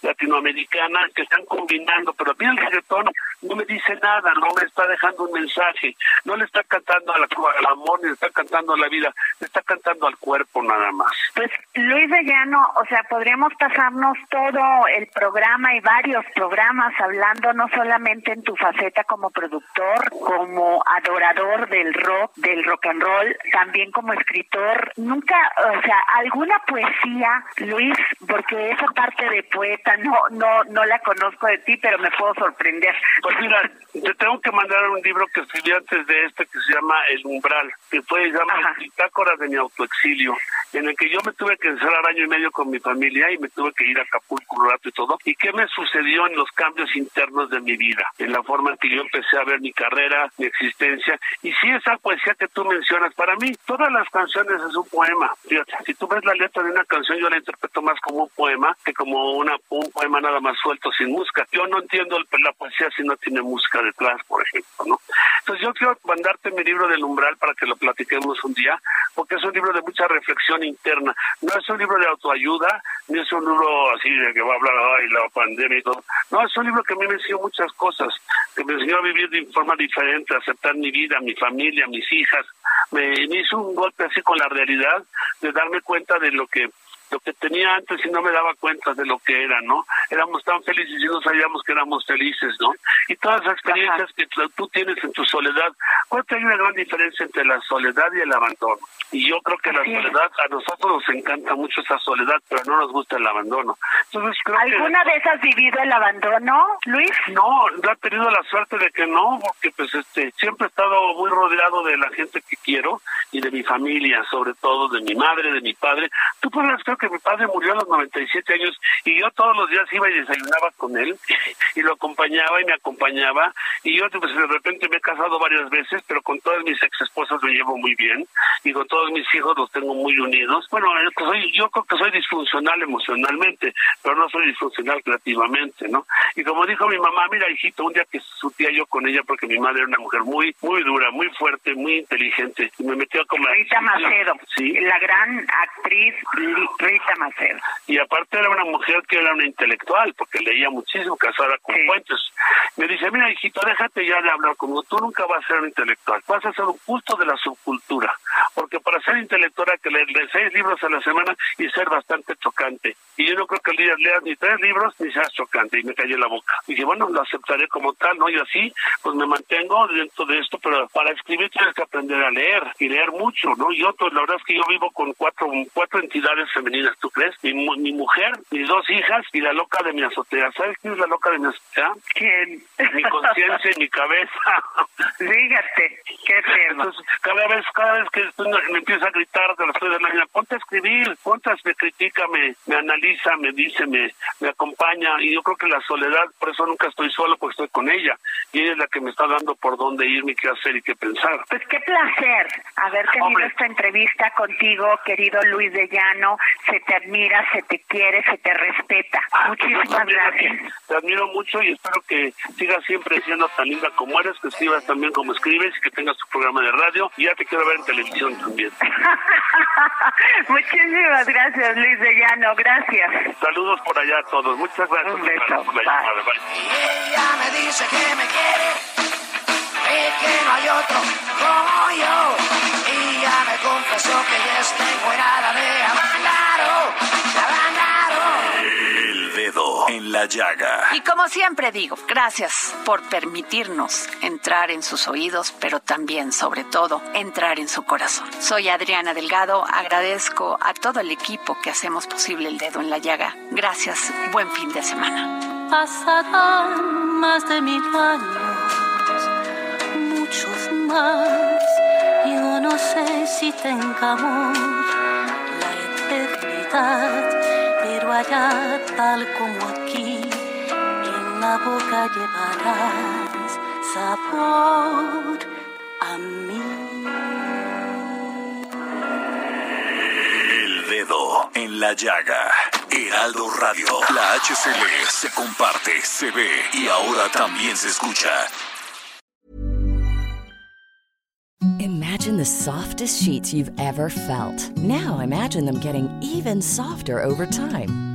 latinoamericana, que están combinando, pero a mí el reggaetón no me dice nada, no me está dejando un mensaje, no le está cantando al amor, ni le está cantando a la vida, le está cantando al cuerpo nada más. Pues Luis de Llano, o sea, podríamos pasarnos todo el programa y varios programas hablando no solamente en tu faceta como productor, como adorador del rock, del rock and roll, también como escritor. Nunca, o sea, alguna poesía, Luis, porque esa parte de poeta no no no la conozco de ti, pero me puedo sorprender. Pues mira, te tengo que mandar un libro que escribí antes de este que se llama El Umbral, que fue llama Bitácora de mi autoexilio, en el que yo me tuve que encerrar año y medio con mi familia y me tuve que ir a Acapulco un rato y todo. ¿Y qué me sucedió en los cambios internos de mi vida? En la forma en que yo empecé a ver mi carrera, mi existencia. Y si esa poesía que tú mencionas, para mí, todas las canciones es un poema. Si tú ves la letra de una canción, yo la interpreto más como un poema que como una, un poema nada más suelto sin música. Yo no entiendo la poesía si no tiene música detrás, por ejemplo, ¿no? Entonces yo quiero mandarte mi libro del umbral para que lo platiquemos un día, porque es un libro de mucha reflexión interna. No es un libro de autoayuda, ni es un libro así de que va a hablar de la pandemia y todo. No, es un libro que a mí me enseñó muchas cosas, que me enseñó a vivir de forma diferente, a aceptar mi vida, mi familia, mis hijas. Me, me hizo un golpe así con la realidad de darme cuenta de lo que lo que tenía antes y no me daba cuenta de lo que era, ¿no? Éramos tan felices y no sabíamos que éramos felices, ¿no? Y todas las experiencias que tú tienes en tu soledad, ¿cuál hay una gran diferencia entre la soledad y el abandono? Y yo creo que la soledad, a nosotros nos encanta mucho esa soledad, pero no nos gusta el abandono. Entonces, creo ¿Alguna vez has vivido el abandono, Luis? No, no he tenido la suerte de que no, porque pues este siempre he estado muy rodeado de la gente que quiero y de mi familia, sobre todo de mi madre, de mi padre. Tú podrás creo que mi padre murió a los 97 años y yo todos los días iba y desayunaba con él (laughs) y lo acompañaba y me acompañaba y yo pues de repente me he casado varias veces, pero con todas mis ex esposas me llevo muy bien y con todos mis hijos los tengo muy unidos. Bueno, soy, yo creo que soy disfuncional emocionalmente, pero no soy disfuncional creativamente, ¿no? Y como dijo mi mamá, mira hijito, un día que discutía yo con ella porque mi madre era una mujer muy, muy dura, muy fuerte, muy inteligente y me metió como... Rita Macedo, ¿sí? la gran actriz Rita Macedo. Y aparte era una mujer que era una intelectual, porque leía muchísimo, casada con fuentes. Me dice, mira hijito, déjate ya de hablar como tú nunca vas a ser un intelectual, vas a ser un culto de la subcultura, porque para ser intelectual hay que leer seis libros a la semana y ser bastante chocante. Y yo no creo que leas, leas ni tres libros ni seas chocante, y me cayó la boca. Y dije, bueno, lo aceptaré como tal, ¿no? Y así, pues me mantengo dentro de esto, pero para escribir tienes que aprender a leer, y leer mucho, ¿no? Yo, pues, la verdad es que yo vivo con cuatro, cuatro entidades femeninas femeninas, ¿tú crees? Mi, mi mujer, mis dos hijas y la loca de mi azotea. ¿Sabes quién es la loca de mi azotea? ¿Quién? Mi conciencia y mi cabeza. (laughs) Fíjate, qué tema. Entonces, cada vez, cada vez que me empieza a gritar de las de la mañana, ponte a escribir, ponte a, me critica, me, me analiza, me dice, me, me acompaña. Y yo creo que la soledad, por eso nunca estoy solo, porque estoy con ella. Y ella es la que me está dando por dónde irme, qué hacer y qué pensar. Pues qué placer haber tenido esta entrevista contigo, querido Luis de Llano. Se te admira, se te quiere, se te respeta. Ah, Muchísimas gracias. Te admiro mucho y espero que sigas siempre siendo tan linda como eres, que escribas también como escribes y que tengas tu programa de radio. Y ya te quiero ver en televisión también. (laughs) Muchísimas gracias, Luis de Llano. Gracias. Saludos por allá a todos. Muchas gracias. Un beso. Por la Bye. Y ella me dice que me quiere, y que no hay otro como yo. Y ya me confesó que ya está encuerada la llaga. Y como siempre digo, gracias por permitirnos entrar en sus oídos, pero también, sobre todo, entrar en su corazón. Soy Adriana Delgado, agradezco a todo el equipo que hacemos posible el dedo en la llaga. Gracias, buen fin de semana. Pasarán más de mil años, muchos más. Yo no sé si tengamos la eternidad, pero allá tal como aquí, la boca llevarás sabor a mí. El dedo en la llaga. Heraldo Radio. La HCL se comparte, se ve y ahora también se escucha. Imagine the softest sheets you've ever felt. Now imagine them getting even softer over time.